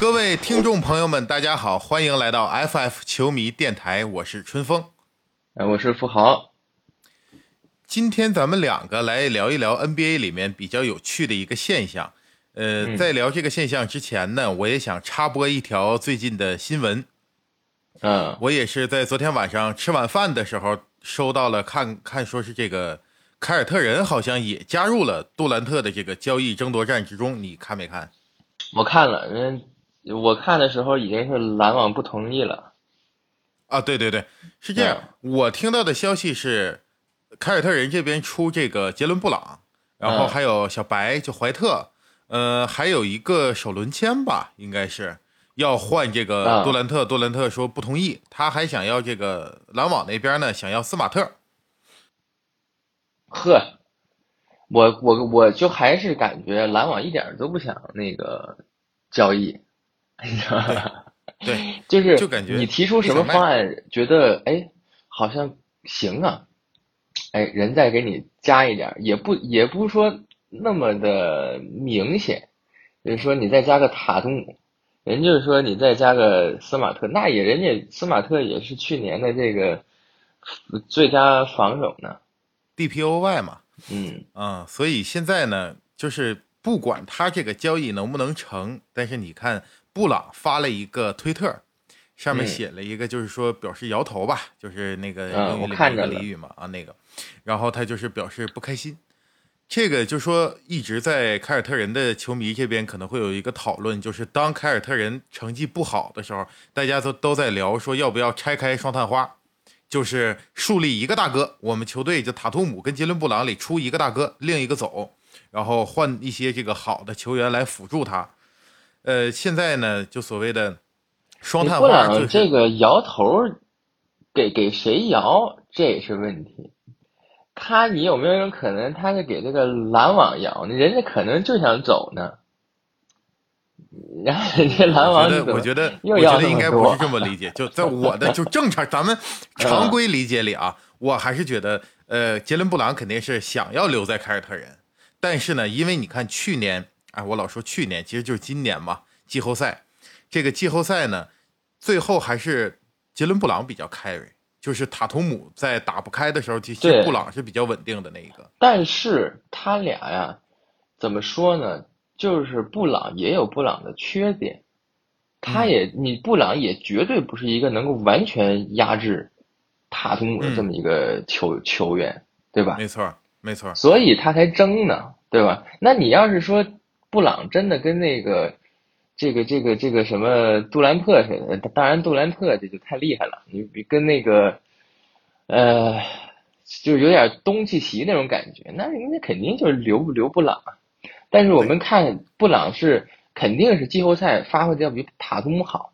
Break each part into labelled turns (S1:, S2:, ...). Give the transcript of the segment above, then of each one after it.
S1: 各位听众朋友们，大家好，欢迎来到 FF 球迷电台，我是春风。
S2: 哎，我是富豪。
S1: 今天咱们两个来聊一聊 NBA 里面比较有趣的一个现象。呃，在聊这个现象之前呢，我也想插播一条最近的新闻。
S2: 嗯，
S1: 我也是在昨天晚上吃晚饭的时候收到了，看看说是这个凯尔特人好像也加入了杜兰特的这个交易争夺战之中，你看没看？
S2: 我看了，人我看的时候已经是篮网不同意了。
S1: 啊，对对对，是这样。我听到的消息是，凯尔特人这边出这个杰伦布朗，然后还有小白就怀特，呃，还有一个首轮签吧，应该是要换这个杜兰特。杜兰特说不同意，他还想要这个篮网那边呢，想要斯马特。
S2: 呵，我我我就还是感觉篮网一点都不想那个交易？
S1: 对，
S2: 就是
S1: 就感觉
S2: 你提出什么方案，觉得哎好像行啊，哎人再给你加一点，也不也不是说那么的明显，就是说你再加个塔图姆，人就是说你再加个斯马特，那也人家斯马特也是去年的这个最佳防守呢
S1: ，DPOY 嘛，
S2: 嗯
S1: 啊，所以现在呢，就是不管他这个交易能不能成，但是你看。布朗发了一个推特，上面写了一个，就是说表示摇头吧，就是那个英语里面的俚语嘛啊那个，然后他就是表示不开心。这个就说一直在凯尔特人的球迷这边可能会有一个讨论，就是当凯尔特人成绩不好的时候，大家都都在聊说要不要拆开双探花，就是树立一个大哥，我们球队就塔图姆跟杰伦布朗里出一个大哥，另一个走，然后换一些这个好的球员来辅助他。呃，现在呢，就所谓的双探花，就
S2: 这个摇头，给给谁摇，这也是问题。他，你有没有一种可能，他是给这个篮网摇呢？人家可能就想走呢。然后人家篮网，
S1: 我觉得，
S2: 我
S1: 觉得应该不是这么理解。就在我的就正常，咱们 常规理解里啊，我还是觉得，呃，杰伦布朗肯定是想要留在凯尔特人，但是呢，因为你看去年。哎，我老说去年，其实就是今年嘛。季后赛，这个季后赛呢，最后还是杰伦布朗比较 carry，就是塔图姆在打不开的时候，其实布朗是比较稳定的那一个。
S2: 但是他俩呀，怎么说呢？就是布朗也有布朗的缺点，他也你布朗也绝对不是一个能够完全压制塔图姆的这么一个球球员，对吧？
S1: 没错，没错。
S2: 所以他才争呢，对吧？那你要是说。布朗真的跟那个，这个这个这个什么杜兰特似的，当然杜兰特这就太厉害了，你比跟那个，呃，就有点东契奇那种感觉，那人家肯定就是留不留布朗啊。但是我们看布朗是肯定是季后赛发挥的要比塔图姆好，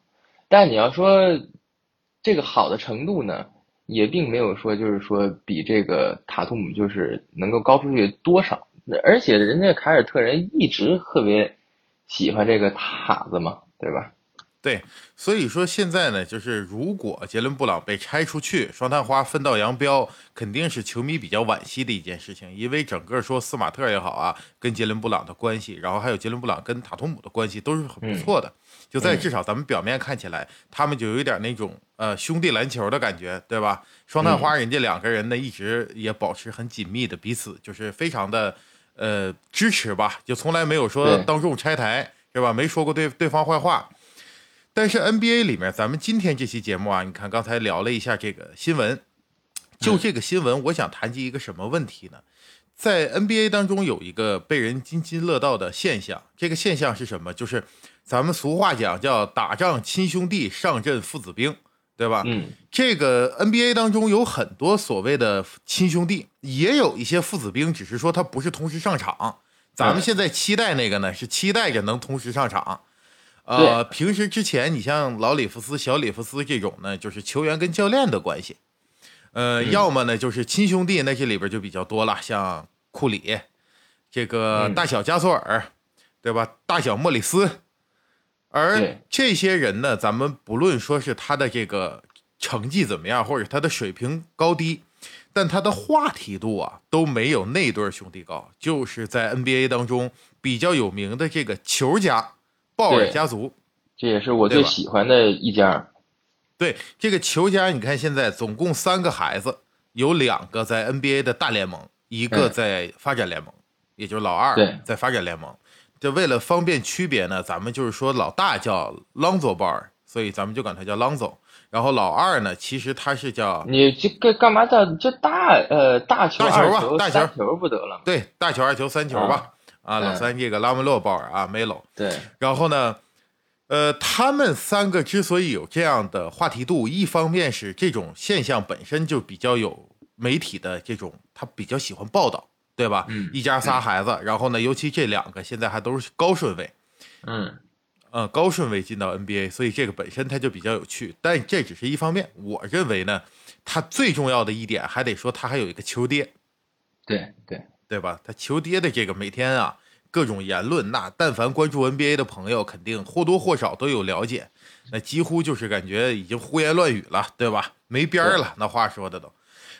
S2: 但你要说这个好的程度呢，也并没有说就是说比这个塔图姆就是能够高出去多少。而且人家凯尔特人一直特别喜欢这个塔子嘛，对吧？
S1: 对，所以说现在呢，就是如果杰伦布朗被拆出去，双探花分道扬镳，肯定是球迷比较惋惜的一件事情。因为整个说斯马特也好啊，跟杰伦布朗的关系，然后还有杰伦布朗跟塔图姆的关系都是很不错的。就在至少咱们表面看起来，他们就有点那种呃兄弟篮球的感觉，对吧？双探花人家两个人呢，一直也保持很紧密的彼此，就是非常的。呃，支持吧，就从来没有说当众拆台，是吧？没说过对对方坏话。但是 NBA 里面，咱们今天这期节目啊，你看刚才聊了一下这个新闻，就这个新闻，我想谈及一个什么问题呢？在 NBA 当中有一个被人津津乐道的现象，这个现象是什么？就是咱们俗话讲叫打仗亲兄弟，上阵父子兵。对吧？
S2: 嗯，
S1: 这个 NBA 当中有很多所谓的亲兄弟，也有一些父子兵，只是说他不是同时上场。咱们现在期待那个呢，是期待着能同时上场。呃，平时之前你像老里弗斯、小里弗斯这种呢，就是球员跟教练的关系。呃，要么呢就是亲兄弟，那这里边就比较多了，像库里，这个大小加索尔，对吧？大小莫里斯。而这些人呢，咱们不论说是他的这个成绩怎么样，或者他的水平高低，但他的话题度啊都没有那对兄弟高。就是在 NBA 当中比较有名的这个球家鲍尔家族，
S2: 这也是我最喜欢的一家。
S1: 对这个球家，你看现在总共三个孩子，有两个在 NBA 的大联盟，一个在发展联盟，也就是老二在发展联盟。这为了方便区别呢，咱们就是说老大叫 Lonzo Ball，所以咱们就管他叫 Lonzo。然后老二呢，其实他是叫
S2: 你这干干嘛叫这大呃
S1: 大
S2: 球
S1: 大
S2: 球
S1: 大球
S2: 球不得了？
S1: 对，大球二球三球吧。啊，老三这个拉文洛鲍尔啊，Melo。
S2: 对。
S1: 然后呢，呃，他们三个之所以有这样的话题度，一方面是这种现象本身就比较有媒体的这种，他比较喜欢报道，对吧？
S2: 嗯。
S1: 一家仨孩子，然后呢，尤其这两个现在还都是高顺位。
S2: 嗯。
S1: 呃，高顺位进到 NBA，所以这个本身它就比较有趣，但这只是一方面。我认为呢，他最重要的一点还得说他还有一个球爹，
S2: 对对
S1: 对吧？他球爹的这个每天啊各种言论，那但凡关注 NBA 的朋友肯定或多或少都有了解，那几乎就是感觉已经胡言乱语了，对吧？没边儿了，那话说的都。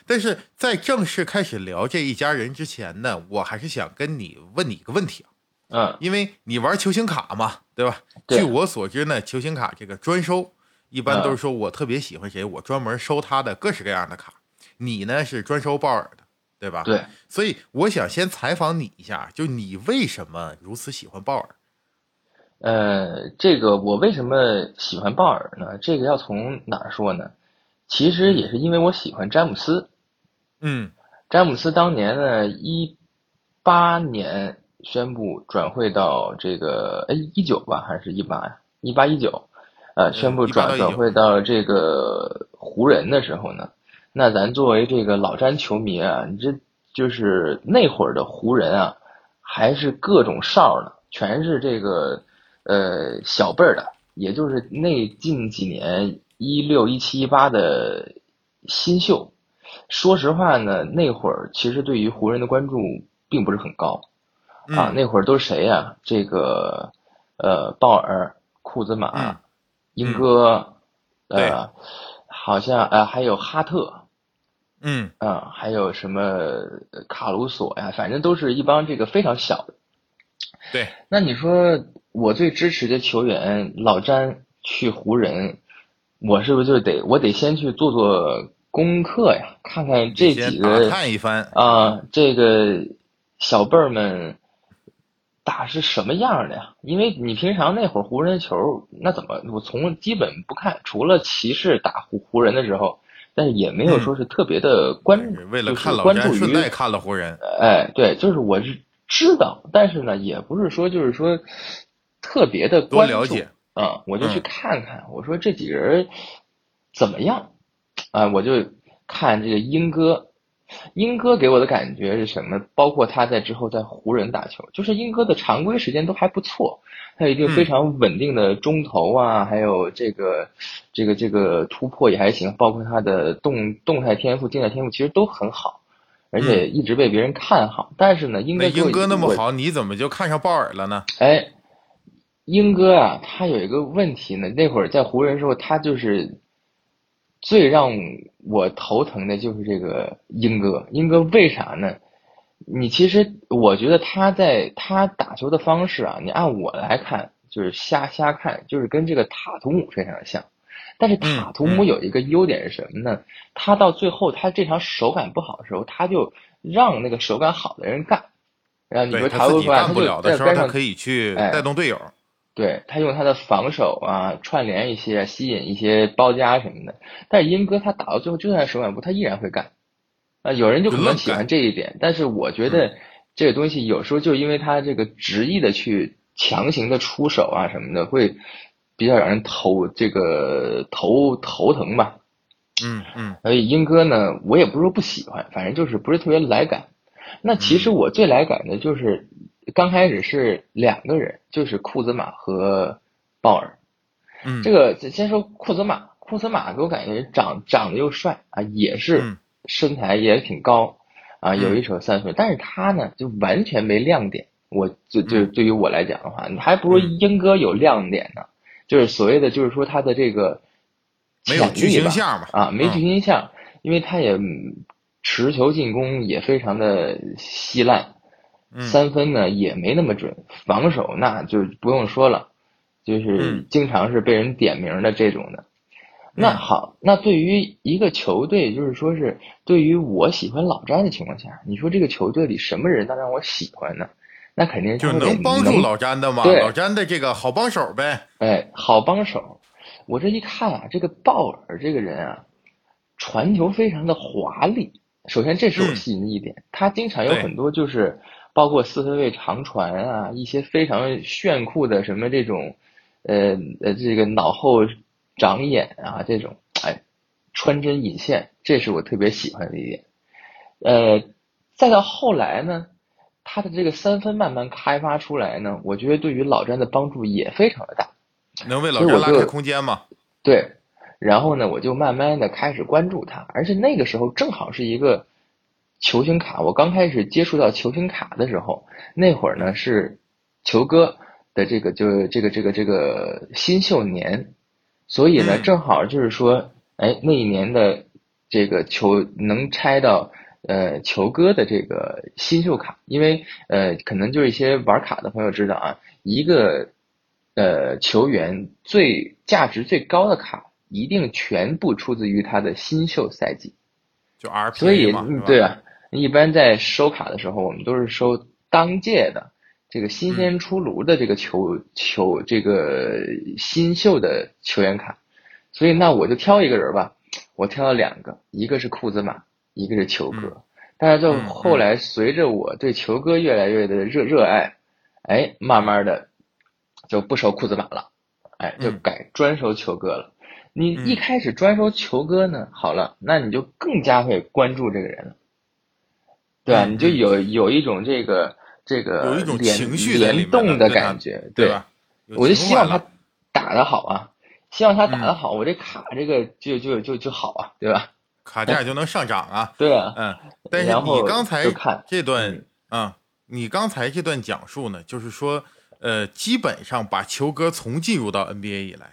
S1: 但是在正式开始聊这一家人之前呢，我还是想跟你问你一个问题啊。
S2: 嗯，
S1: 因为你玩球星卡嘛，对吧？据我所知呢，球星卡这个专收，一般都是说我特别喜欢谁，我专门收他的各式各样的卡。你呢是专收鲍尔的，对吧？
S2: 对。
S1: 所以我想先采访你一下，就你为什么如此喜欢鲍尔？
S2: 呃，这个我为什么喜欢鲍尔呢？这个要从哪儿说呢？其实也是因为我喜欢詹姆斯。
S1: 嗯，
S2: 詹姆斯当年呢，一八年。宣布转会到这个哎一九吧还是一八呀一八一九，呃宣布转转会到这个湖人的时候呢，那咱作为这个老詹球迷啊，你这就是那会儿的湖人啊，还是各种哨呢，全是这个呃小辈儿的，也就是那近几年一六一七一八的新秀。说实话呢，那会儿其实对于湖人的关注并不是很高。啊，那会儿都是谁呀？这个，呃，鲍尔、库兹马、英哥，呃，好像呃还有哈特，
S1: 嗯，
S2: 啊，还有什么卡鲁索呀？反正都是一帮这个非常小的。
S1: 对，
S2: 那你说我最支持的球员老詹去湖人，我是不是就得我得先去做做功课呀？看看这几个
S1: 看一番
S2: 啊，这个小辈儿们。打是什么样的呀？因为你平常那会儿湖人球，那怎么我从基本不看，除了骑士打湖湖人的时候，但是也没有说是特别的关，
S1: 为了看
S2: 老詹
S1: 顺带看了湖人。
S2: 哎，对，就是我是知道，但是呢，也不是说就是说特别的
S1: 多了解
S2: 啊，我就去看看，我说这几人怎么样啊？我就看这个英哥。英哥给我的感觉是什么？包括他在之后在湖人打球，就是英哥的常规时间都还不错，他有一定非常稳定的中投啊，还有这个这个这个突破也还行，包括他的动动态天赋、静态天赋其实都很好，而且一直被别人看好。但是呢，英哥
S1: 英哥那么好，你怎么就看上鲍尔了呢？
S2: 哎，英哥啊，他有一个问题呢，那会儿在湖人时候，他就是。最让我头疼的就是这个英哥，英哥为啥呢？你其实我觉得他在他打球的方式啊，你按我来看就是瞎瞎看，就是跟这个塔图姆非常的像。但是塔图姆有一个优点是什么呢？他到最后他这场手感不好的时候，他就让那个手感好的人干。然后你说
S1: 他
S2: 自己
S1: 干不了的时候，他可以去带动队友。
S2: 对他用他的防守啊，串联一些，吸引一些包夹什么的。但是英哥他打到最后就算手感不，他依然会干。啊，有人就可能喜欢这一点，但是我觉得这个东西有时候就因为他这个执意的去强行的出手啊什么的，会比较让人头这个头头疼吧。
S1: 嗯嗯。
S2: 所以英哥呢，我也不是说不喜欢，反正就是不是特别来感。那其实我最来感的就是。刚开始是两个人，就是库兹马和鲍尔。
S1: 嗯，
S2: 这个先说库兹马，库兹马给我感觉长长得又帅啊，也是身材也挺高啊，有一手三分，但是他呢就完全没亮点。我就就对于我来讲的话，你还不如英哥有亮点呢。就是所谓的，就是说他的这个
S1: 没有巨星相嘛
S2: 啊，没巨星相，因为他也持球进攻也非常的稀烂。三分呢也没那么准，防守那就不用说了，就是经常是被人点名的这种的。那好，那对于一个球队，就是说是对于我喜欢老詹的情况下，你说这个球队里什么人能让我喜欢呢？那肯定
S1: 就
S2: 能
S1: 帮助老詹的嘛，老詹的这个好帮手呗。
S2: 哎，好帮手。我这一看啊，这个鲍尔这个人啊，传球非常的华丽。首先，这是我吸引的一点，他经常有很多就是包括四分卫长传啊，一些非常炫酷的什么这种，呃呃，这个脑后。长眼啊，这种哎，穿针引线，这是我特别喜欢的一点。呃，再到后来呢，他的这个三分慢慢开发出来呢，我觉得对于老詹的帮助也非常的大，
S1: 能为老詹拉开空间吗？
S2: 对，然后呢，我就慢慢的开始关注他，而且那个时候正好是一个球星卡，我刚开始接触到球星卡的时候，那会儿呢是球哥的这个就是这个这个这个新秀年。所以呢，正好就是说，哎，那一年的这个球能拆到呃球哥的这个新秀卡，因为呃可能就是一些玩卡的朋友知道啊，一个呃球员最价值最高的卡一定全部出自于他的新秀赛季，
S1: 就 R P
S2: 所以对啊，一般在收卡的时候，我们都是收当届的。这个新鲜出炉的这个球球这个新秀的球员卡，所以那我就挑一个人吧，我挑了两个，一个是库兹马，一个是球哥。但是就后来随着我对球哥越来越的热热爱，哎，慢慢的就不收库兹马了，哎，就改专收球哥了。你一开始专收球哥呢，好了，那你就更加会关注这个人了，对吧？你就有有一种这个。这个
S1: 有一种情绪
S2: 联动的感觉，
S1: 对吧？
S2: 我就希望他打得好啊，希望他打得好，我这卡这个就就就就好啊，对吧？
S1: 卡价就能上涨啊。
S2: 对啊，
S1: 嗯。但是你刚才这段啊，你刚才这段讲述呢，就是说，呃，基本上把球哥从进入到 NBA 以来，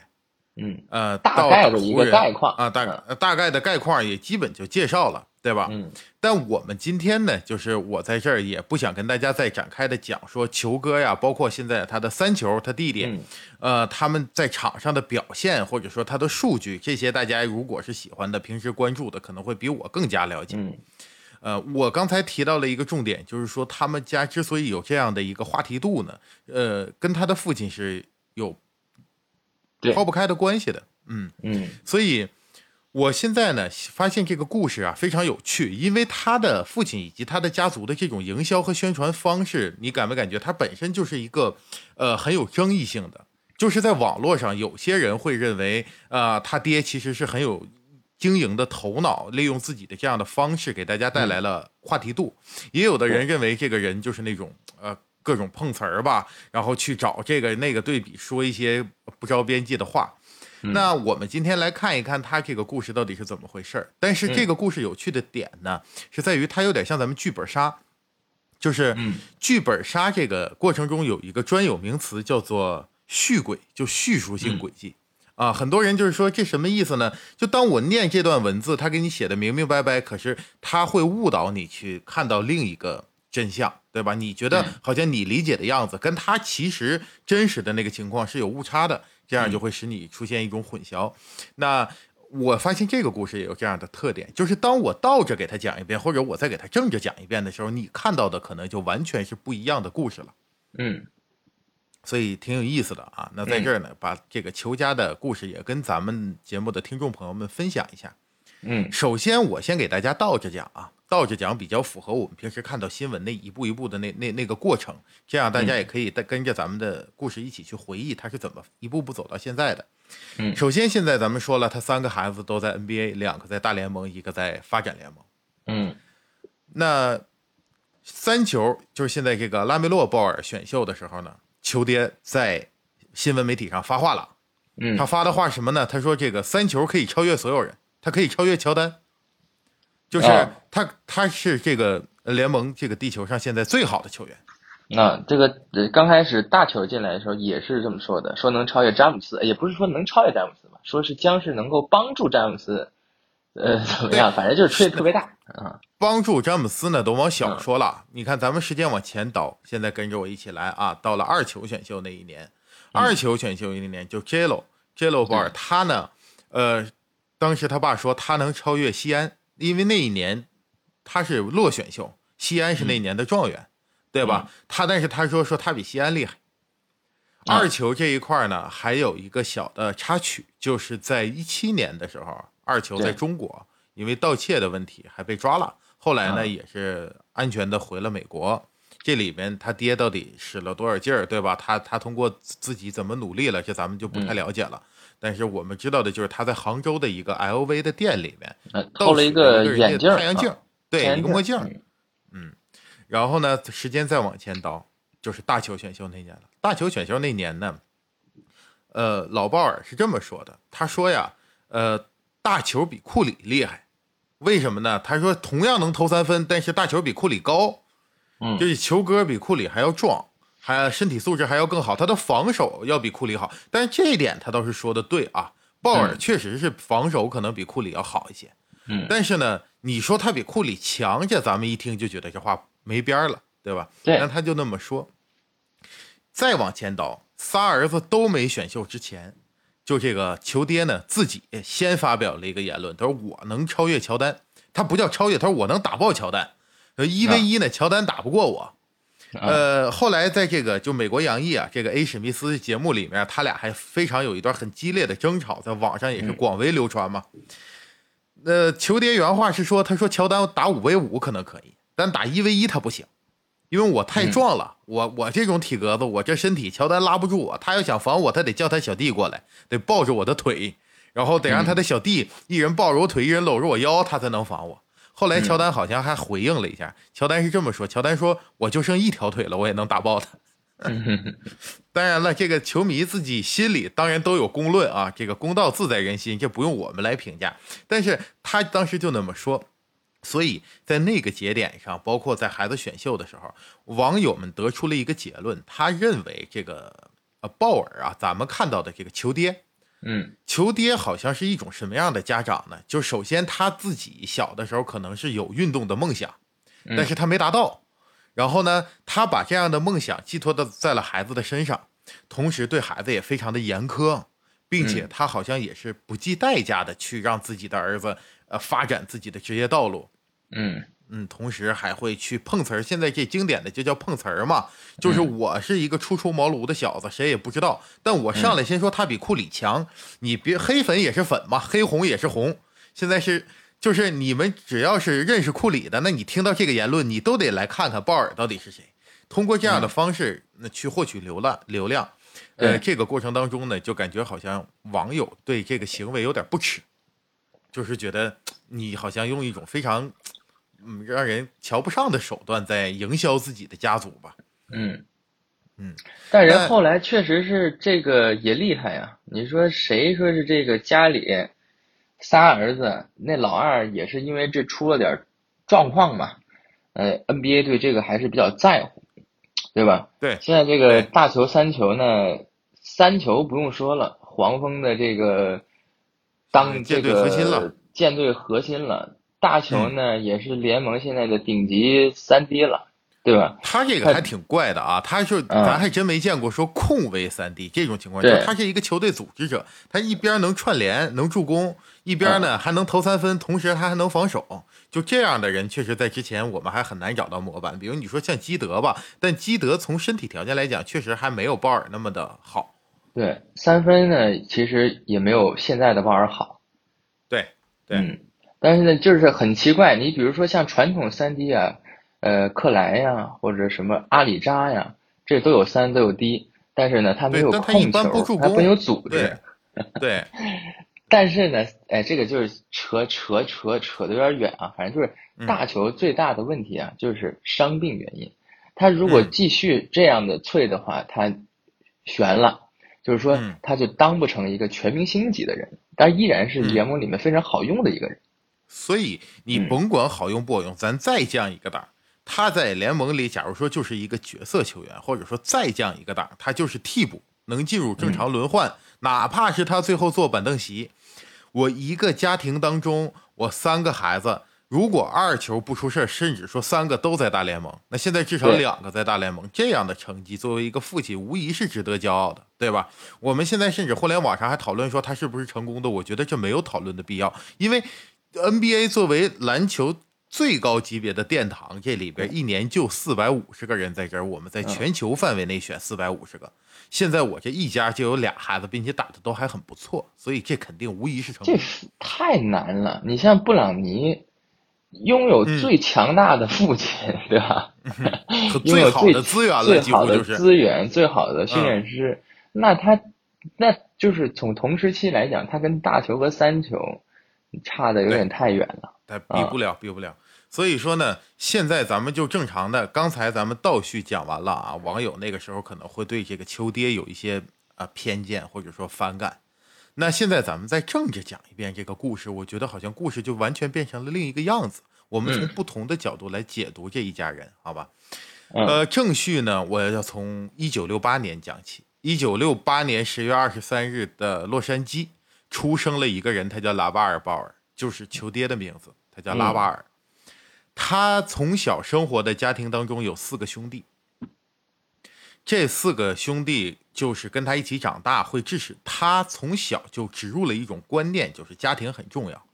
S2: 嗯
S1: 呃，
S2: 大概的一个概况
S1: 啊，大概大概的概况也基本就介绍了。对吧？
S2: 嗯，
S1: 但我们今天呢，就是我在这儿也不想跟大家再展开的讲说球哥呀，包括现在他的三球，他弟弟，呃，他们在场上的表现，或者说他的数据，这些大家如果是喜欢的，平时关注的，可能会比我更加了解。
S2: 嗯，
S1: 呃，我刚才提到了一个重点，就是说他们家之所以有这样的一个话题度呢，呃，跟他的父亲是有抛不开的关系的。嗯
S2: 嗯，
S1: 所以。我现在呢，发现这个故事啊非常有趣，因为他的父亲以及他的家族的这种营销和宣传方式，你感没感觉？他本身就是一个，呃，很有争议性的。就是在网络上，有些人会认为，呃，他爹其实是很有经营的头脑，利用自己的这样的方式给大家带来了话题度。也有的人认为，这个人就是那种，呃，各种碰瓷儿吧，然后去找这个那个对比，说一些不着边际的话。那我们今天来看一看他这个故事到底是怎么回事儿。但是这个故事有趣的点呢，是在于它有点像咱们剧本杀，就是剧本杀这个过程中有一个专有名词叫做叙轨，就叙述性轨迹啊。很多人就是说这什么意思呢？就当我念这段文字，他给你写的明明白白，可是他会误导你去看到另一个真相，对吧？你觉得好像你理解的样子，跟他其实真实的那个情况是有误差的。这样就会使你出现一种混淆。那我发现这个故事也有这样的特点，就是当我倒着给他讲一遍，或者我再给他正着讲一遍的时候，你看到的可能就完全是不一样的故事了。
S2: 嗯，
S1: 所以挺有意思的啊。那在这儿呢，把这个裘家的故事也跟咱们节目的听众朋友们分享一下。
S2: 嗯，
S1: 首先我先给大家倒着讲啊。倒着讲比较符合我们平时看到新闻那一步一步的那那那个过程，这样大家也可以带跟着咱们的故事一起去回忆他是怎么一步步走到现在的。
S2: 嗯，
S1: 首先现在咱们说了，他三个孩子都在 NBA，两个在大联盟，一个在发展联盟。
S2: 嗯，
S1: 那三球就是现在这个拉梅洛鲍尔选秀的时候呢，球爹在新闻媒体上发话了。
S2: 嗯，
S1: 他发的话什么呢？他说这个三球可以超越所有人，他可以超越乔丹。就是他，他是这个联盟这个地球上现在最好的球员。
S2: 那这个刚开始大球进来的时候也是这么说的，说能超越詹姆斯，也不是说能超越詹姆斯吧，说是将是能够帮助詹姆斯呃，怎么样？反正就是吹的特别大啊。
S1: 帮助詹姆斯呢，都往小说了。你看，咱们时间往前倒，现在跟着我一起来啊，到了二球选秀那一年，二球选秀那一年就 J Lo J Lo 鲍尔，他呢，呃，当时他爸说他能超越西安，因为那一年他是落选秀，西安是那年的状元，对吧？他但是他说说他比西安厉害。二球这一块呢，还有一个小的插曲，就是在一七年的时候，二球在中国因为盗窃的问题还被抓了，后来呢也是安全的回了美国。这里面他爹到底使了多少劲儿，对吧？他他通过自己怎么努力了，这咱们就不太了解了。但是我们知道的就是他在杭州的一个 LV 的店里面
S2: 偷了
S1: 一
S2: 个眼镜，
S1: 太阳镜，对，一个墨镜，嗯。然后呢，时间再往前倒。就是大球选秀那年了。大球选秀那年呢，呃，老鲍尔是这么说的。他说呀，呃，大球比库里厉害，为什么呢？他说同样能投三分，但是大球比库里高，
S2: 嗯，
S1: 就是球哥比库里还要壮，还身体素质还要更好，他的防守要比库里好。但是这一点他倒是说的对啊，鲍尔确实是防守可能比库里要好一些，
S2: 嗯，
S1: 但是呢，你说他比库里强，这咱们一听就觉得这话没边了。对吧？
S2: 对，
S1: 那他就那么说。再往前倒，仨儿子都没选秀之前，就这个球爹呢自己先发表了一个言论，他说我能超越乔丹，他不叫超越，他说我能打爆乔丹，一 v 一呢，乔丹打不过我。呃，后来在这个就美国洋溢啊，这个 A 史密斯节目里面，他俩还非常有一段很激烈的争吵，在网上也是广为流传嘛。呃，球爹原话是说，他说乔丹打五 v 五可能可以，但打一 v 一他不行。因为我太壮了，我我这种体格子，我这身体，乔丹拉不住我。他要想防我，他得叫他小弟过来，得抱着我的腿，然后得让他的小弟一人抱着我腿，一人搂着我腰，他才能防我。后来乔丹好像还回应了一下，乔丹是这么说：乔丹说，我就剩一条腿了，我也能打爆他。当然了，这个球迷自己心里当然都有公论啊，这个公道自在人心，这不用我们来评价。但是他当时就那么说。所以在那个节点上，包括在孩子选秀的时候，网友们得出了一个结论，他认为这个呃鲍尔啊，咱们看到的这个球爹，
S2: 嗯，
S1: 球爹好像是一种什么样的家长呢？就首先他自己小的时候可能是有运动的梦想，但是他没达到，然后呢，他把这样的梦想寄托的在了孩子的身上，同时对孩子也非常的严苛，并且他好像也是不计代价的去让自己的儿子呃发展自己的职业道路。
S2: 嗯
S1: 嗯，同时还会去碰瓷儿。现在这经典的就叫碰瓷儿嘛，就是我是一个初出茅庐的小子，谁也不知道，但我上来先说他比库里强，你别黑粉也是粉嘛，黑红也是红。现在是就是你们只要是认识库里的，那你听到这个言论，你都得来看看鲍尔到底是谁。通过这样的方式，那去获取流量流量。呃，这个过程当中呢，就感觉好像网友对这个行为有点不耻，就是觉得你好像用一种非常。嗯，让人瞧不上的手段在营销自己的家族吧。
S2: 嗯
S1: 嗯，
S2: 但人后来确实是这个也厉害呀。你说谁说是这个家里仨儿子，那老二也是因为这出了点状况嘛？呃，NBA 对这个还是比较在乎，对吧？
S1: 对。
S2: 现在这个大球三球呢，三球不用说了，黄蜂的这个当这个舰队核心了。大球呢，也是联盟现在的顶级三 D 了，对吧？
S1: 他这个还挺怪的啊，他是咱还真没见过说控卫三 D 这种情况，下他是一个球队组织者，他一边能串联能助攻，一边呢还能投三分，同时他还能防守，就这样的人，确实在之前我们还很难找到模板。比如你说像基德吧，但基德从身体条件来讲，确实还没有鲍尔那么的好。
S2: 对，三分呢，其实也没有现在的鲍尔好。
S1: 对，对。
S2: 但是呢，就是很奇怪，你比如说像传统三 D 啊，呃，克莱呀，或者什么阿里扎呀，这都有三都有 D，但是呢，他没有控球，他没有组织。
S1: 对。
S2: 但是呢，哎，这个就是扯扯扯扯的有点远啊。反正就是大球最大的问题啊，就是伤病原因。他如果继续这样的脆的话，他悬了，就是说他就当不成一个全明星级的人，但依然是联盟里面非常好用的一个人。
S1: 所以你甭管好用不好用，咱再降一个档，他在联盟里，假如说就是一个角色球员，或者说再降一个档，他就是替补，能进入正常轮换，哪怕是他最后坐板凳席，我一个家庭当中，我三个孩子，如果二球不出事甚至说三个都在大联盟，那现在至少两个在大联盟，这样的成绩，作为一个父亲，无疑是值得骄傲的，对吧？我们现在甚至互联网上还讨论说他是不是成功的，我觉得这没有讨论的必要，因为 NBA 作为篮球。最高级别的殿堂，这里边一年就四百五十个人在这儿，我们在全球范围内选四百五十个。现在我这一家就有俩孩子，并且打的都还很不错，所以这肯定无疑是成功。
S2: 这是太难了！你像布朗尼，拥有最强大的父亲，对吧？
S1: 最好的资源了，
S2: 最好的资源，最好的训练师。那他，那就是从同时期来讲，他跟大球和三球差的有点太远了，
S1: 但比不了，比不了。所以说呢，现在咱们就正常的，刚才咱们倒叙讲完了啊，网友那个时候可能会对这个秋爹有一些啊偏见或者说反感。那现在咱们再正着讲一遍这个故事，我觉得好像故事就完全变成了另一个样子。我们从不同的角度来解读这一家人，好吧？呃，正序呢，我要从一九六八年讲起。一九六八年十月二十三日的洛杉矶出生了一个人，他叫拉瓦尔·鲍尔，就是球爹的名字，他叫拉瓦尔。他从小生活的家庭当中有四个兄弟，这四个兄弟就是跟他一起长大，会致使他从小就植入了一种观念，就是家庭很重要。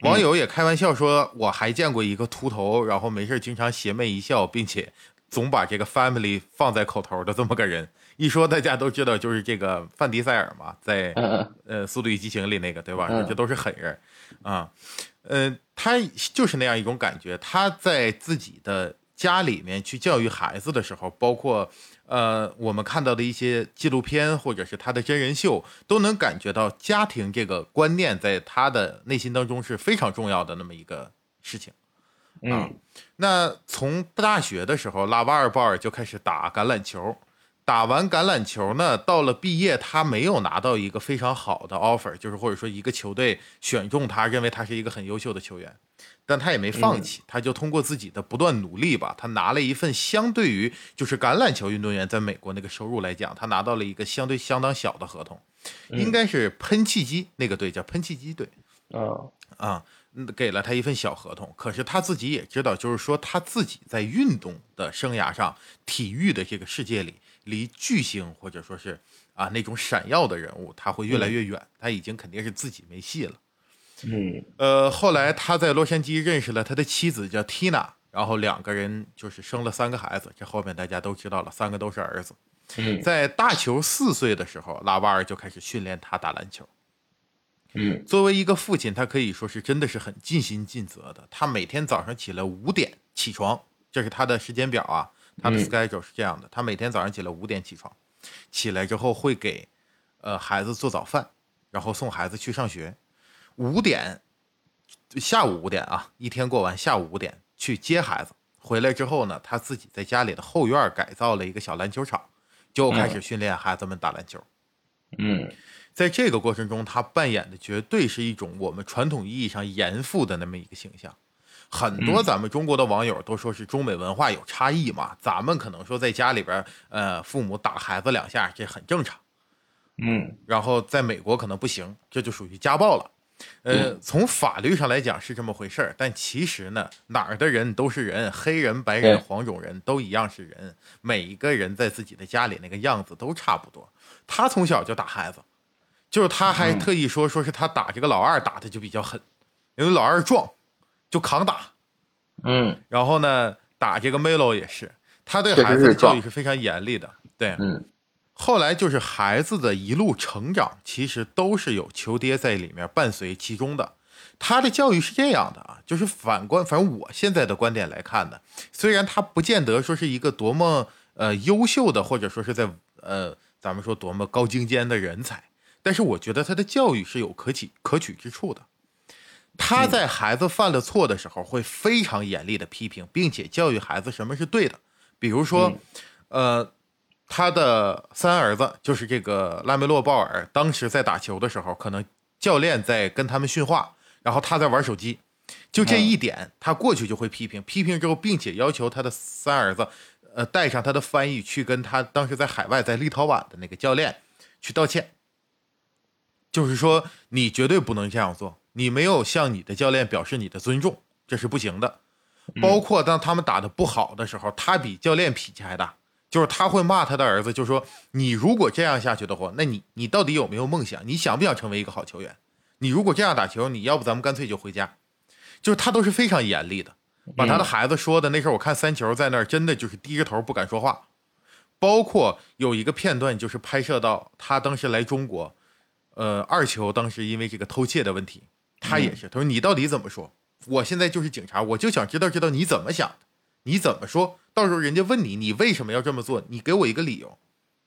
S1: 网友也开玩笑说，我还见过一个秃头，然后没事经常邪魅一笑，并且总把这个 family 放在口头的这么个人。一说大家都知道，就是这个范迪塞尔嘛，在呃《速度与激情》里那个，对吧？这都是狠人啊。嗯，他就是那样一种感觉。他在自己的家里面去教育孩子的时候，包括呃我们看到的一些纪录片或者是他的真人秀，都能感觉到家庭这个观念在他的内心当中是非常重要的那么一个事情。
S2: 嗯，
S1: 那从大学的时候，拉瓦尔鲍尔就开始打橄榄球。打完橄榄球呢，到了毕业，他没有拿到一个非常好的 offer，就是或者说一个球队选中他，认为他是一个很优秀的球员，但他也没放弃，他就通过自己的不断努力吧，他拿了一份相对于就是橄榄球运动员在美国那个收入来讲，他拿到了一个相对相当小的合同，应该是喷气机那个队叫喷气机队，
S2: 啊
S1: 啊，给了他一份小合同，可是他自己也知道，就是说他自己在运动的生涯上，体育的这个世界里。离巨星或者说是啊那种闪耀的人物，他会越来越远。他已经肯定是自己没戏了。
S2: 嗯，
S1: 呃，后来他在洛杉矶认识了他的妻子叫 Tina，然后两个人就是生了三个孩子。这后面大家都知道了，三个都是儿子。在大球四岁的时候，拉瓦尔就开始训练他打篮球。
S2: 嗯，
S1: 作为一个父亲，他可以说是真的是很尽心尽责的。他每天早上起来五点起床，这是他的时间表啊。他的 schedule 是这样的：他每天早上起来五点起床，起来之后会给呃孩子做早饭，然后送孩子去上学。五点下午五点啊，一天过完，下午五点去接孩子。回来之后呢，他自己在家里的后院改造了一个小篮球场，就开始训练孩子们打篮球。
S2: 嗯，
S1: 在这个过程中，他扮演的绝对是一种我们传统意义上严父的那么一个形象。很多咱们中国的网友都说是中美文化有差异嘛，咱们可能说在家里边，呃，父母打孩子两下这很正常，
S2: 嗯，
S1: 然后在美国可能不行，这就属于家暴了。呃，从法律上来讲是这么回事儿，但其实呢，哪儿的人都是人，黑人、白人、黄种人都一样是人，每一个人在自己的家里那个样子都差不多。他从小就打孩子，就是他还特意说，说是他打这个老二打的就比较狠，因为老二壮。就扛打，
S2: 嗯，
S1: 然后呢，打这个 Melo 也是，他对孩子的教育是非常严厉的，对，
S2: 嗯，
S1: 后来就是孩子的一路成长，其实都是有球爹在里面伴随其中的。他的教育是这样的啊，就是反观，反正我现在的观点来看呢，虽然他不见得说是一个多么呃优秀的，或者说是在呃咱们说多么高精尖的人才，但是我觉得他的教育是有可取可取之处的。他在孩子犯了错的时候，会非常严厉的批评，并且教育孩子什么是对的。比如说，呃，他的三儿子就是这个拉梅洛·鲍尔，当时在打球的时候，可能教练在跟他们训话，然后他在玩手机，就这一点，他过去就会批评，批评之后，并且要求他的三儿子，呃，带上他的翻译去跟他当时在海外在立陶宛的那个教练去道歉，就是说你绝对不能这样做。你没有向你的教练表示你的尊重，这是不行的。包括当他们打的不好的时候，他比教练脾气还大，就是他会骂他的儿子，就说你如果这样下去的话，那你你到底有没有梦想？你想不想成为一个好球员？你如果这样打球，你要不咱们干脆就回家。就是他都是非常严厉的，把他的孩子说的那时候，我看三球在那儿真的就是低着头不敢说话。包括有一个片段就是拍摄到他当时来中国，呃，二球当时因为这个偷窃的问题，他也是他说你到底怎么说？我现在就是警察，我就想知道知道你怎么想的，你怎么说到时候人家问你你为什么要这么做，你给我一个理由，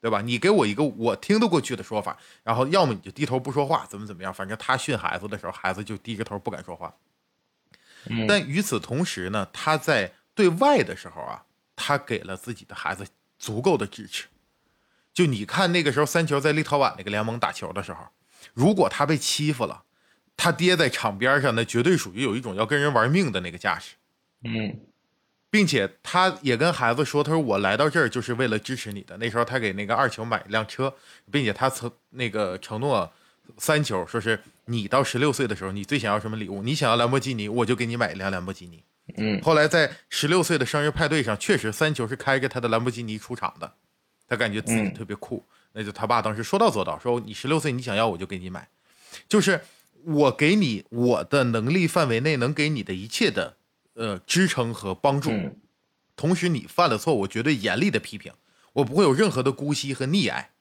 S1: 对吧？你给我一个我听得过去的说法，然后要么你就低头不说话，怎么怎么样，反正他训孩子的时候，孩子就低着头不敢说话。但与此同时呢，他在对外的时候啊，他给了自己的孩子足够的支持。就你看那个时候三球在立陶宛那个联盟打球的时候，如果他被欺负了。他爹在场边上，那绝对属于有一种要跟人玩命的那个架势，
S2: 嗯，
S1: 并且他也跟孩子说：“他说我来到这儿就是为了支持你的。”那时候他给那个二球买一辆车，并且他曾那个承诺三球，说是你到十六岁的时候，你最想要什么礼物？你想要兰博基尼，我就给你买一辆兰博基尼。
S2: 嗯，
S1: 后来在十六岁的生日派对上，确实三球是开着他的兰博基尼出场的，他感觉自己特别酷。那就他爸当时说到做到，说你十六岁你想要我就给你买，就是。我给你我的能力范围内能给你的一切的呃支撑和帮助，同时你犯了错，我绝对严厉的批评，我不会有任何的姑息和溺爱，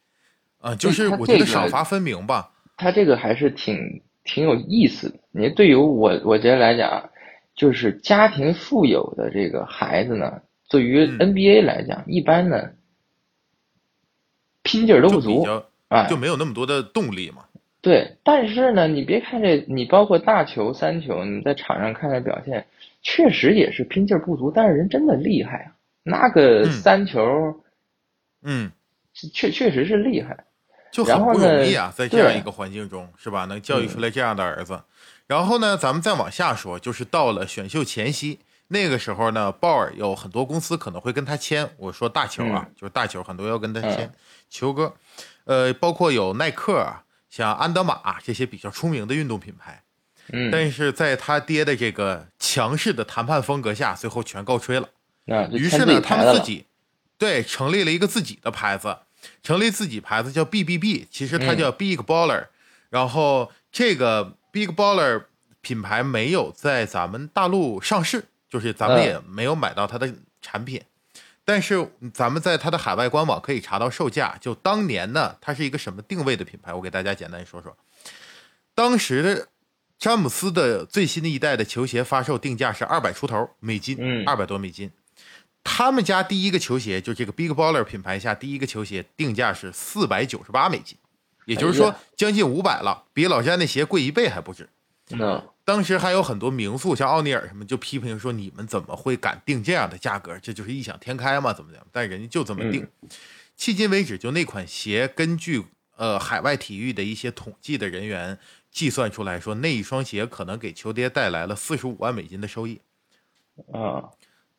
S1: 啊，就是我觉得赏罚分明吧。
S2: 他这个还是挺挺有意思的。你对于我我觉得来讲，就是家庭富有的这个孩子呢，对于 NBA 来讲，一般呢拼劲儿都不足啊，
S1: 就没有那么多的动力嘛。
S2: 对，但是呢，你别看这，你包括大球、三球，你在场上看的表现，确实也是拼劲儿不足，但是人真的厉害啊！那个三球，
S1: 嗯，
S2: 确确实是厉害，
S1: 就很不容易啊，在这样一个环境中，是吧？能教育出来这样的儿子。然后呢，咱们再往下说，就是到了选秀前夕，那个时候呢，鲍尔有很多公司可能会跟他签。我说大球啊，就是大球，很多要跟他签球哥，呃，包括有耐克啊。像安德玛这些比较出名的运动品牌，
S2: 嗯，
S1: 但是在他爹的这个强势的谈判风格下，最后全告吹了。于是呢，他们自己对成立了一个自己的牌子，成立自己牌子叫 BBB，其实它叫 Big Baller。然后这个 Big Baller 品牌没有在咱们大陆上市，就是咱们也没有买到它的产品。但是咱们在它的海外官网可以查到售价。就当年呢，它是一个什么定位的品牌？我给大家简单说说。当时的詹姆斯的最新的一代的球鞋发售定价是二百出头美金，
S2: 嗯，
S1: 二百多美金。他们家第一个球鞋就这个 Big Baller 品牌下第一个球鞋定价是四百九十八美金，也就是说将近五百了，比老詹那鞋贵一倍还不止。
S2: 嗯。
S1: 当时还有很多名宿，像奥尼尔什么，就批评说：“你们怎么会敢定这样的价格？这就是异想天开嘛？怎么样？但人家就这么定。迄今为止，就那款鞋，根据呃海外体育的一些统计的人员计算出来说，那一双鞋可能给球爹带来了四十五万美金的收益。
S2: 啊，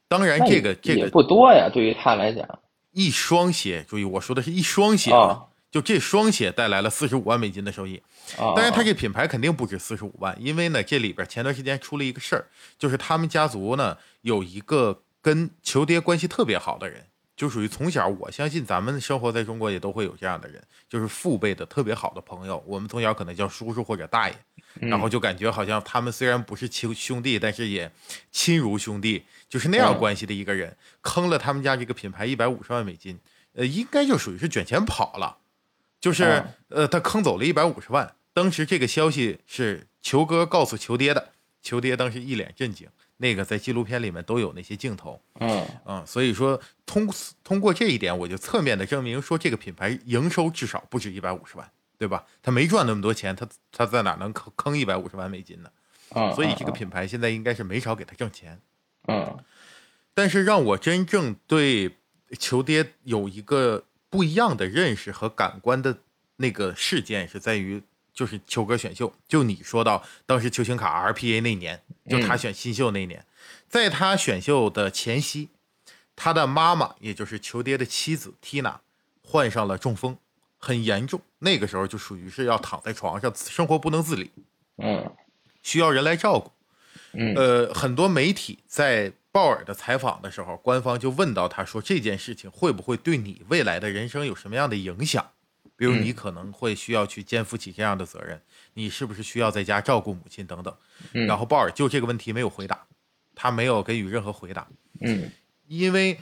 S1: 当然这个这个
S2: 不多呀，对于他来讲，
S1: 一双鞋，注意我说的是一双鞋啊。就这双鞋带来了四十五万美金的收益，当然，他这品牌肯定不止四十五万，因为呢，这里边前段时间出了一个事儿，就是他们家族呢有一个跟球爹关系特别好的人，就属于从小，我相信咱们生活在中国也都会有这样的人，就是父辈的特别好的朋友，我们从小可能叫叔叔或者大爷，然后就感觉好像他们虽然不是亲兄弟，但是也亲如兄弟，就是那样关系的一个人，坑了他们家这个品牌一百五十万美金，呃，应该就属于是卷钱跑了。就是呃，他坑走了一百五十万。当时这个消息是球哥告诉球爹的，球爹当时一脸震惊。那个在纪录片里面都有那些镜头。
S2: 嗯
S1: 嗯，所以说通通过这一点，我就侧面的证明说，这个品牌营收至少不止一百五十万，对吧？他没赚那么多钱，他他在哪能坑坑一百五十万美金呢？所以这个品牌现在应该是没少给他挣钱。
S2: 嗯，
S1: 但是让我真正对球爹有一个。不一样的认识和感官的那个事件是在于，就是球哥选秀。就你说到当时球星卡 RPA 那年，就他选新秀那年，在他选秀的前夕，他的妈妈也就是球爹的妻子 Tina 患上了中风，很严重。那个时候就属于是要躺在床上，生活不能自理。
S2: 嗯，
S1: 需要人来照顾。
S2: 嗯
S1: 呃，很多媒体在鲍尔的采访的时候，官方就问到他说这件事情会不会对你未来的人生有什么样的影响？比如你可能会需要去肩负起这样的责任，你是不是需要在家照顾母亲等等？
S2: 嗯
S1: 然后鲍尔就这个问题没有回答，他没有给予任何回答。
S2: 嗯
S1: 因为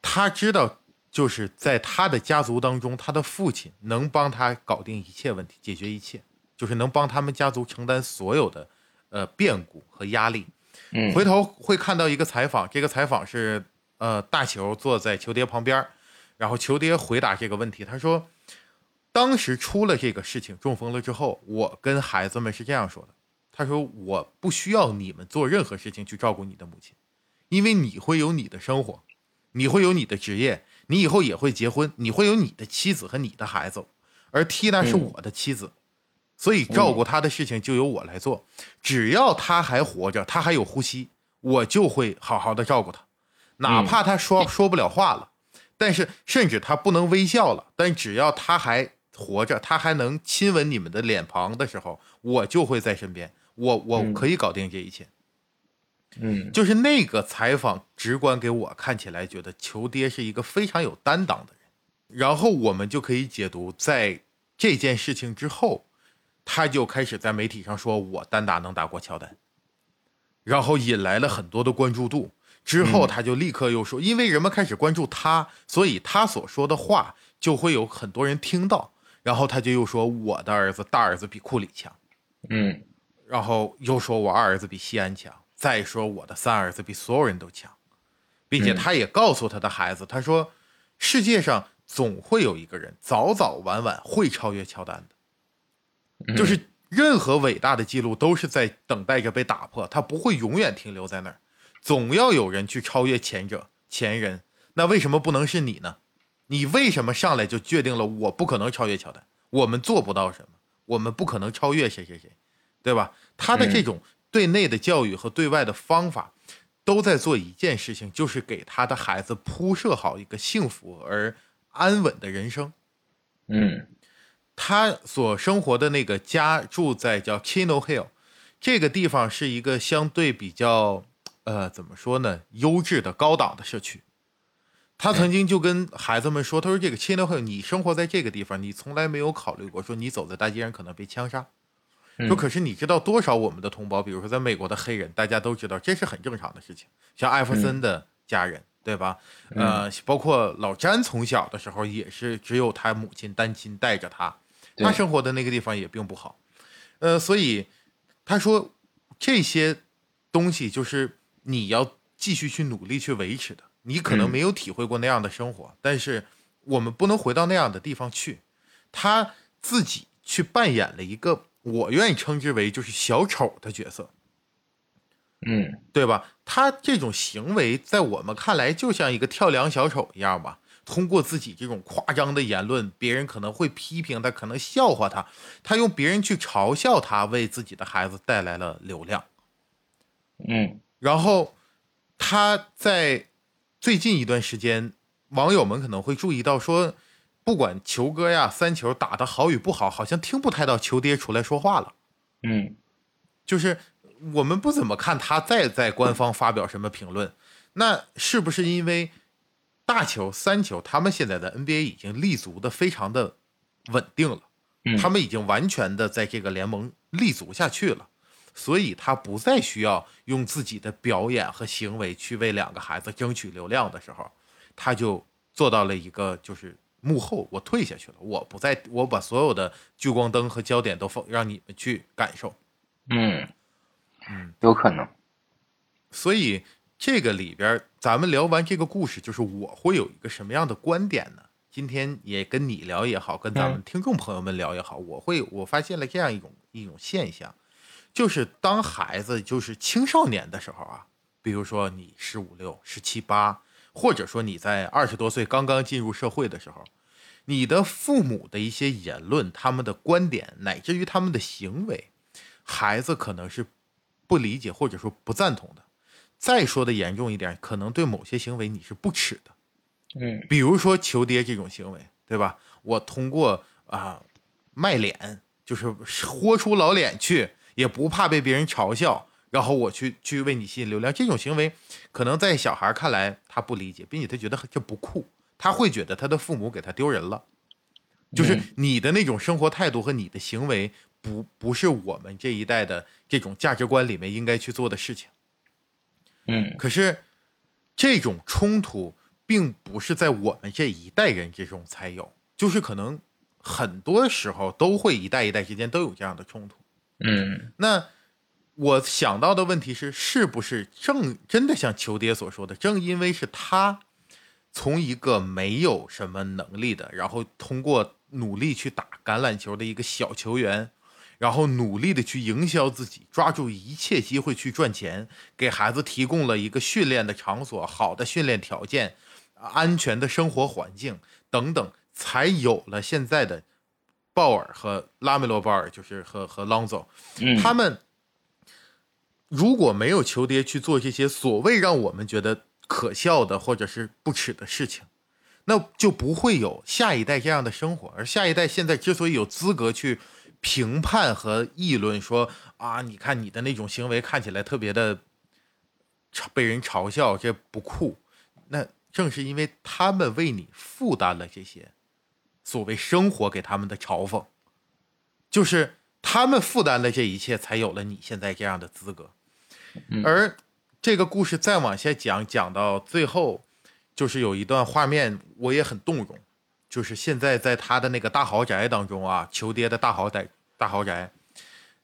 S1: 他知道，就是在他的家族当中，他的父亲能帮他搞定一切问题，解决一切，就是能帮他们家族承担所有的呃变故和压力。
S2: 嗯。
S1: 回头会看到一个采访，这个采访是呃大球坐在球爹旁边，然后球爹回答这个问题，他说，当时出了这个事情中风了之后，我跟孩子们是这样说的，他说我不需要你们做任何事情去照顾你的母亲，因为你会有你的生活，你会有你的职业，你以后也会结婚，你会有你的妻子和你的孩子，而缇娜是我的妻子，所以照顾他的事情就由我来做。只要他还活着，他还有呼吸，我就会好好的照顾他，哪怕他说说不了话了，但是甚至他不能微笑了，但只要他还活着，他还能亲吻你们的脸庞的时候，我就会在身边，我我可以搞定这一切。
S2: 嗯
S1: 就是那个采访，直观给我看起来觉得球爹是一个非常有担当的人。然后我们就可以解读，在这件事情之后，他就开始在媒体上说我单打能打过乔丹，然后引来了很多的关注度。之后他就立刻又说，因为人们开始关注他，所以他所说的话就会有很多人听到。然后他就又说我的儿子大儿子比库里强。
S2: 嗯。
S1: 然后又说我二儿子比西安强，再说我的三儿子比所有人都强，并且他也告诉他的孩子，他说世界上总会有一个人早早晚晚会超越乔丹的，就是任何伟大的记录都是在等待着被打破，它不会永远停留在那儿，总要有人去超越前者前人。那为什么不能是你呢？你为什么上来就决定了我不可能超越乔丹？我们做不到什么，我们不可能超越谁谁谁，对吧？他的这种对内的教育和对外的方法，都在做一件事情，就是给他的孩子铺设好一个幸福而安稳的人生。
S2: 嗯
S1: 他所生活的那个家住在叫 Chino Hill，这个地方是一个相对比较呃怎么说呢，优质的高档的社区。他曾经就跟孩子们说：“他说这个 Chino Hill，你生活在这个地方，你从来没有考虑过说你走在大街上可能被枪杀。说可是你知道多少我们的同胞，比如说在美国的黑人，大家都知道这是很正常的事情。像艾弗森的家人，对吧？呃，包括老詹从小的时候也是只有他母亲单亲带着他，
S2: 对
S1: 他生活的那个地方也并不好。呃，所以他说这些东西就是你要继续去努力去维持的。你可能没有体会过那样的生活，但是我们不能回到那样的地方去。他自己去扮演了一个我愿意称之为就是小丑的角色，
S2: 嗯
S1: 对吧？他这种行为在我们看来就像一个跳梁小丑一样吧。通过自己这种夸张的言论，别人可能会批评他，可能笑话他，他用别人去嘲笑他，为自己的孩子带来了流量。
S2: 嗯
S1: 然后他在最近一段时间，网友们可能会注意到说，不管球哥呀、三球打的好与不好，好像听不太到球爹出来说话了。
S2: 嗯
S1: 就是我们不怎么看他再在官方发表什么评论，那是不是因为大球、三球他们现在的 NBA 已经立足的非常的稳定了，
S2: 嗯。
S1: 他们已经完全的在这个联盟立足下去了，所以他不再需要用自己的表演和行为去为两个孩子争取流量的时候，他就做到了一个就是幕后我退下去了，我不再我把所有的聚光灯和焦点都放让你们去感受。
S2: 嗯。
S1: 嗯，
S2: 有可能。
S1: 所以这个里边儿，咱们聊完这个故事，就是我会有一个什么样的观点呢？今天也跟你聊也好，跟咱们听众朋友们聊也好，我会我发现了这样一种一种现象，就是当孩子就是青少年的时候啊，比如说你十五六、十七八，或者说你在二十多岁刚刚进入社会的时候，你的父母的一些言论、他们的观点，乃至于他们的行为，孩子可能是不理解或者说不赞同的。再说的严重一点，可能对某些行为你是不耻的，
S2: 嗯
S1: 比如说求爹这种行为，对吧？我通过啊、卖脸，就是豁出老脸去，也不怕被别人嘲笑，然后我去去为你吸引流量。这种行为，可能在小孩看来他不理解，并且他觉得这不酷，他会觉得他的父母给他丢人了。就是你的那种生活态度和你的行为，不不是我们这一代的这种价值观里面应该去做的事情。
S2: 嗯，
S1: 可是这种冲突并不是在我们这一代人之中才有，就是可能很多时候都会一代一代之间都有这样的冲突。
S2: 嗯，
S1: 那我想到的问题是，是不是正真的像球爹所说的，正因为是他从一个没有什么能力的，然后通过努力去打橄榄球的一个小球员，然后努力的去营销自己，抓住一切机会去赚钱，给孩子提供了一个训练的场所、好的训练条件、安全的生活环境等等，才有了现在的鲍尔和拉梅罗鲍尔，就是和和朗佐，
S2: 嗯，
S1: 他们如果没有球爹去做这些所谓让我们觉得可笑的或者是不耻的事情，那就不会有下一代这样的生活。而下一代现在之所以有资格去评判和议论说啊，你看你的那种行为看起来特别的嘲被人嘲笑，这不酷，那正是因为他们为你负担了这些所谓生活给他们的嘲讽。就是他们负担了这一切，才有了你现在这样的资格。而这个故事再往下讲，讲到最后，就是有一段画面，我也很动容。就是现在在他的那个大豪宅当中啊，球爹的大豪宅，大豪宅。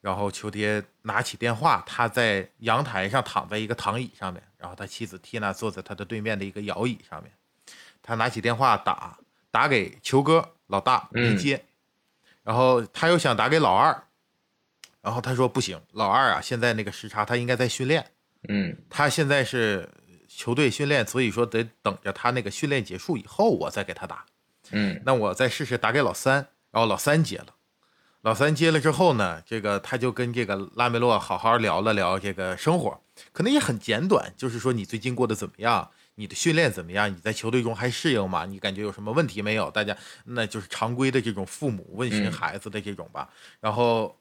S1: 然后球爹拿起电话，他在阳台上躺在一个躺椅上面，然后他妻子缇娜坐在他的对面的一个摇椅上面。他拿起电话打打给球哥老大没接，然后他又想打给老二，然后他说不行，老二啊，现在那个时差他应该在训练，
S2: 嗯，
S1: 他现在是球队训练，所以说得等着他那个训练结束以后我再给他打。
S2: 嗯，
S1: 那我再试试打给老三，然后老三接了，老三接了之后呢，这个他就跟这个拉梅洛好好聊了聊这个生活，可能也很简短，就是说你最近过得怎么样，你的训练怎么样，你在球队中还适应吗？你感觉有什么问题没有？大家那就是常规的这种父母问询孩子的这种吧。然后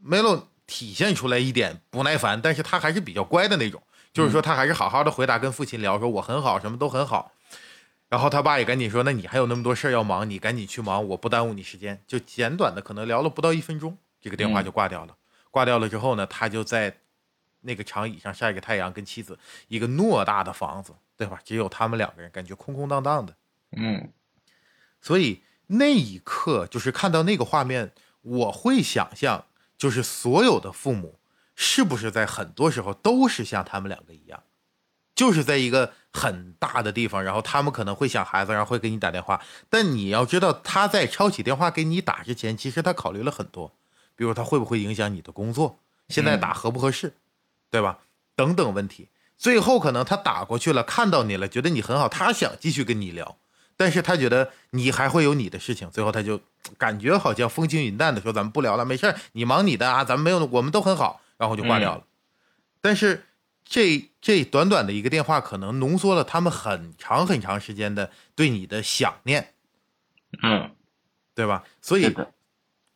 S1: 梅洛体现出来一点不耐烦，但是他还是比较乖的那种，就是说他还是好好的回答，跟父亲聊说我很好，什么都很好。然后他爸也赶紧说：“那你还有那么多事儿要忙，你赶紧去忙，我不耽误你时间。”就简短的，可能聊了不到一分钟，这个电话就挂掉了。挂掉了之后呢，他就在那个长椅上晒着太阳，跟妻子一个偌大的房子，对吧？只有他们两个人，感觉空空荡荡的。
S2: 嗯，
S1: 所以那一刻，就是看到那个画面，我会想象，就是所有的父母是不是在很多时候都是像他们两个一样，就是在一个很大的地方，然后他们可能会想孩子，然后会给你打电话。但你要知道，他在抄起电话给你打之前，其实他考虑了很多，比如他会不会影响你的工作，现在打合不合适，对吧？等等问题。最后可能他打过去了，看到你了，觉得你很好，他想继续跟你聊，但是他觉得你还会有你的事情，最后他就感觉好像风轻云淡的说：“咱们不聊了，没事儿，你忙你的啊，咱们没有，我们都很好。”然后就挂掉了。但是这这短短的一个电话，可能浓缩了他们很长很长时间的对你的想念，
S2: 嗯，
S1: 对吧？所以，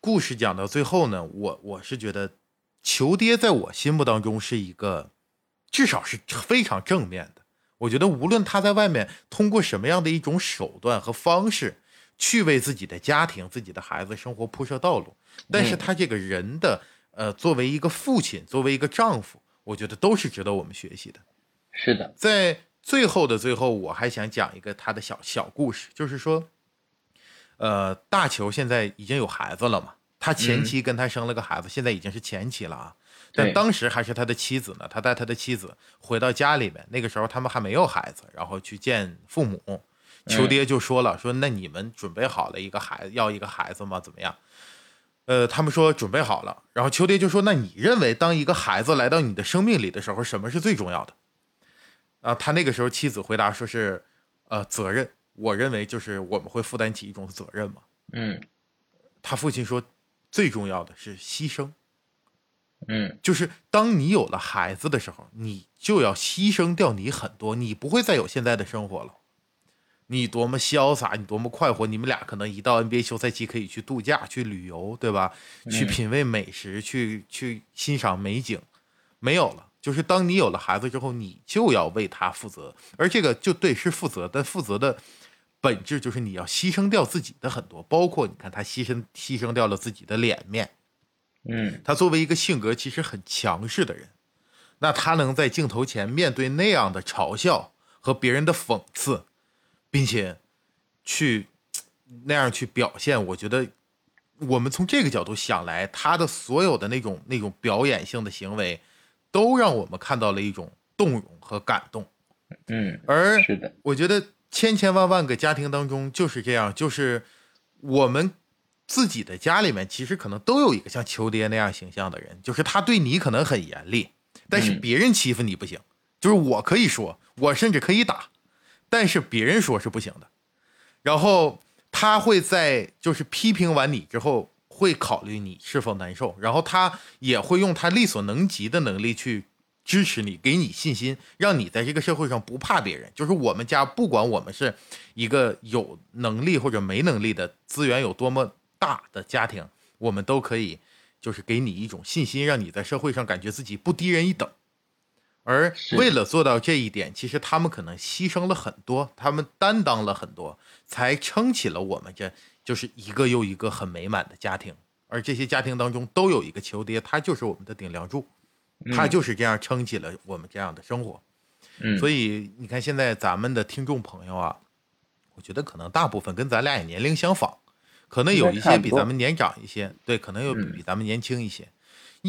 S1: 故事讲到最后呢，我我是觉得球爹在我心目当中是一个至少是非常正面的。我觉得无论他在外面通过什么样的一种手段和方式去为自己的家庭、自己的孩子生活铺设道路，但是他这个人的呃，作为一个父亲，作为一个丈夫，我觉得都是值得我们学习的。
S2: 是的，
S1: 在最后的最后，我还想讲一个他的小小故事，就是说，呃，大球现在已经有孩子了嘛，他前妻跟他生了个孩子，现在已经是前妻了啊，但当时还是他的妻子呢。他带他的妻子回到家里面，那个时候他们还没有孩子，然后去见父母。球爹就说了，说那你们准备好了一个孩子，要一个孩子吗？怎么样？呃，他们说准备好了，然后邱爹就说：“那你认为，当一个孩子来到你的生命里的时候，什么是最重要的？”啊，他那个时候妻子回答说是：“呃，责任。我认为就是我们会负担起一种责任嘛。
S2: 嗯”
S1: 他父亲说：“最重要的是牺牲，
S2: 嗯
S1: 就是当你有了孩子的时候，你就要牺牲掉你很多，你不会再有现在的生活了。你多么潇洒，你多么快活，你们俩可能一到 NBA 休赛期可以去度假、去旅游，对吧？去品味美食，去去欣赏美景，没有了。就是当你有了孩子之后，你就要为他负责，而这个就对是负责，但负责的本质就是你要牺牲掉自己的很多，包括你看他牺牲牺牲掉了自己的脸面，
S2: 嗯
S1: 他作为一个性格其实很强势的人，那他能在镜头前面对那样的嘲笑和别人的讽刺，并且去那样去表现，我觉得我们从这个角度想来，他的所有的那种那种表演性的行为，都让我们看到了一种动容和感动。
S2: 嗯，
S1: 而
S2: 是的，
S1: 我觉得千千万万个家庭当中就是这样，就是我们自己的家里面，其实可能都有一个像球爹那样形象的人，就是他对你可能很严厉，但是
S2: 嗯。
S1: 别人欺负你不行，就是我可以说，我甚至可以打，但是别人说是不行的。然后他会在就是批评完你之后，会考虑你是否难受，然后他也会用他力所能及的能力去支持你，给你信心，让你在这个社会上不怕别人。就是我们家，不管我们是一个有能力或者没能力的资源有多么大的家庭，我们都可以就是给你一种信心，让你在社会上感觉自己不低人一等。而为了做到这一点，其实他们可能牺牲了很多，他们担当了很多，才撑起了我们这就是一个又一个很美满的家庭。而这些家庭当中都有一个球爹，他就是我们的顶梁柱，他就是这样撑起了我们这样的生活。
S2: 嗯，
S1: 所
S2: 以
S1: 以你看，现在咱们的听众朋友啊，我觉得可能大部分跟咱俩也年龄相仿，可能有一些比咱们年长一些，对，可能有比咱们年轻一些。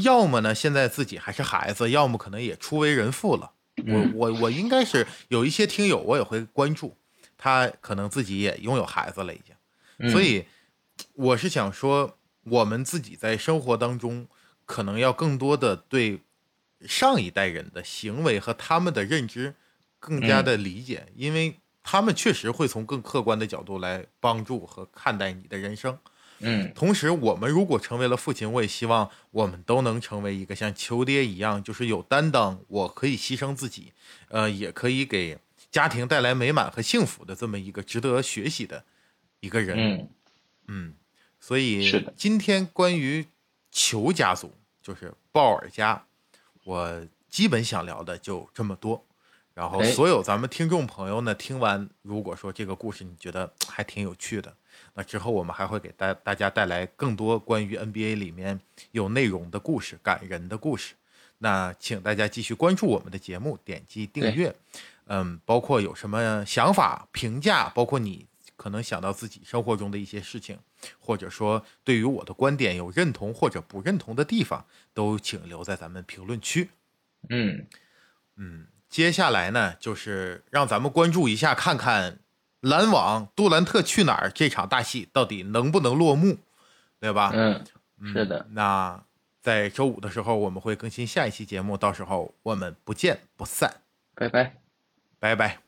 S1: 要么呢，现在自己还是孩子，要么可能也初为人父了。我
S2: 嗯
S1: 我我应该是有一些听友，我也会关注，他可能自己也拥有孩子了已经。所以我是想说，我们自己在生活当中，可能要更多的对上一代人的行为和他们的认知更加的理解，因为他们确实会从更客观的角度来帮助和看待你的人生。
S2: 嗯
S1: 同时，我们如果成为了父亲，我也希望我们都能成为一个像球爹一样，就是有担当，我可以牺牲自己，呃，也可以给家庭带来美满和幸福的这么一个值得学习的一个人。
S2: 嗯
S1: 嗯，所以今天关于球家族，就是鲍尔家，我基本想聊的就这么多。然后，
S2: 哎
S1: 所有咱们听众朋友呢，听完如果说这个故事你觉得还挺有趣的，那之后我们还会给大大家带来更多关于 NBA 里面有内容的故事、感人的故事。那请大家继续关注我们的节目，点击订阅。嗯，包括有什么想法、评价，包括你可能想到自己生活中的一些事情，或者说对于我的观点有认同或者不认同的地方，都请留在咱们评论区。
S2: 嗯嗯，
S1: 接下来呢，就是让咱们关注一下，看看篮网杜兰特去哪儿这场大戏到底能不能落幕，对吧？
S2: 嗯，是的，
S1: 那在周五的时候，我们会更新下一期节目，到时候我们不见不散，
S2: 拜拜。
S1: 拜拜。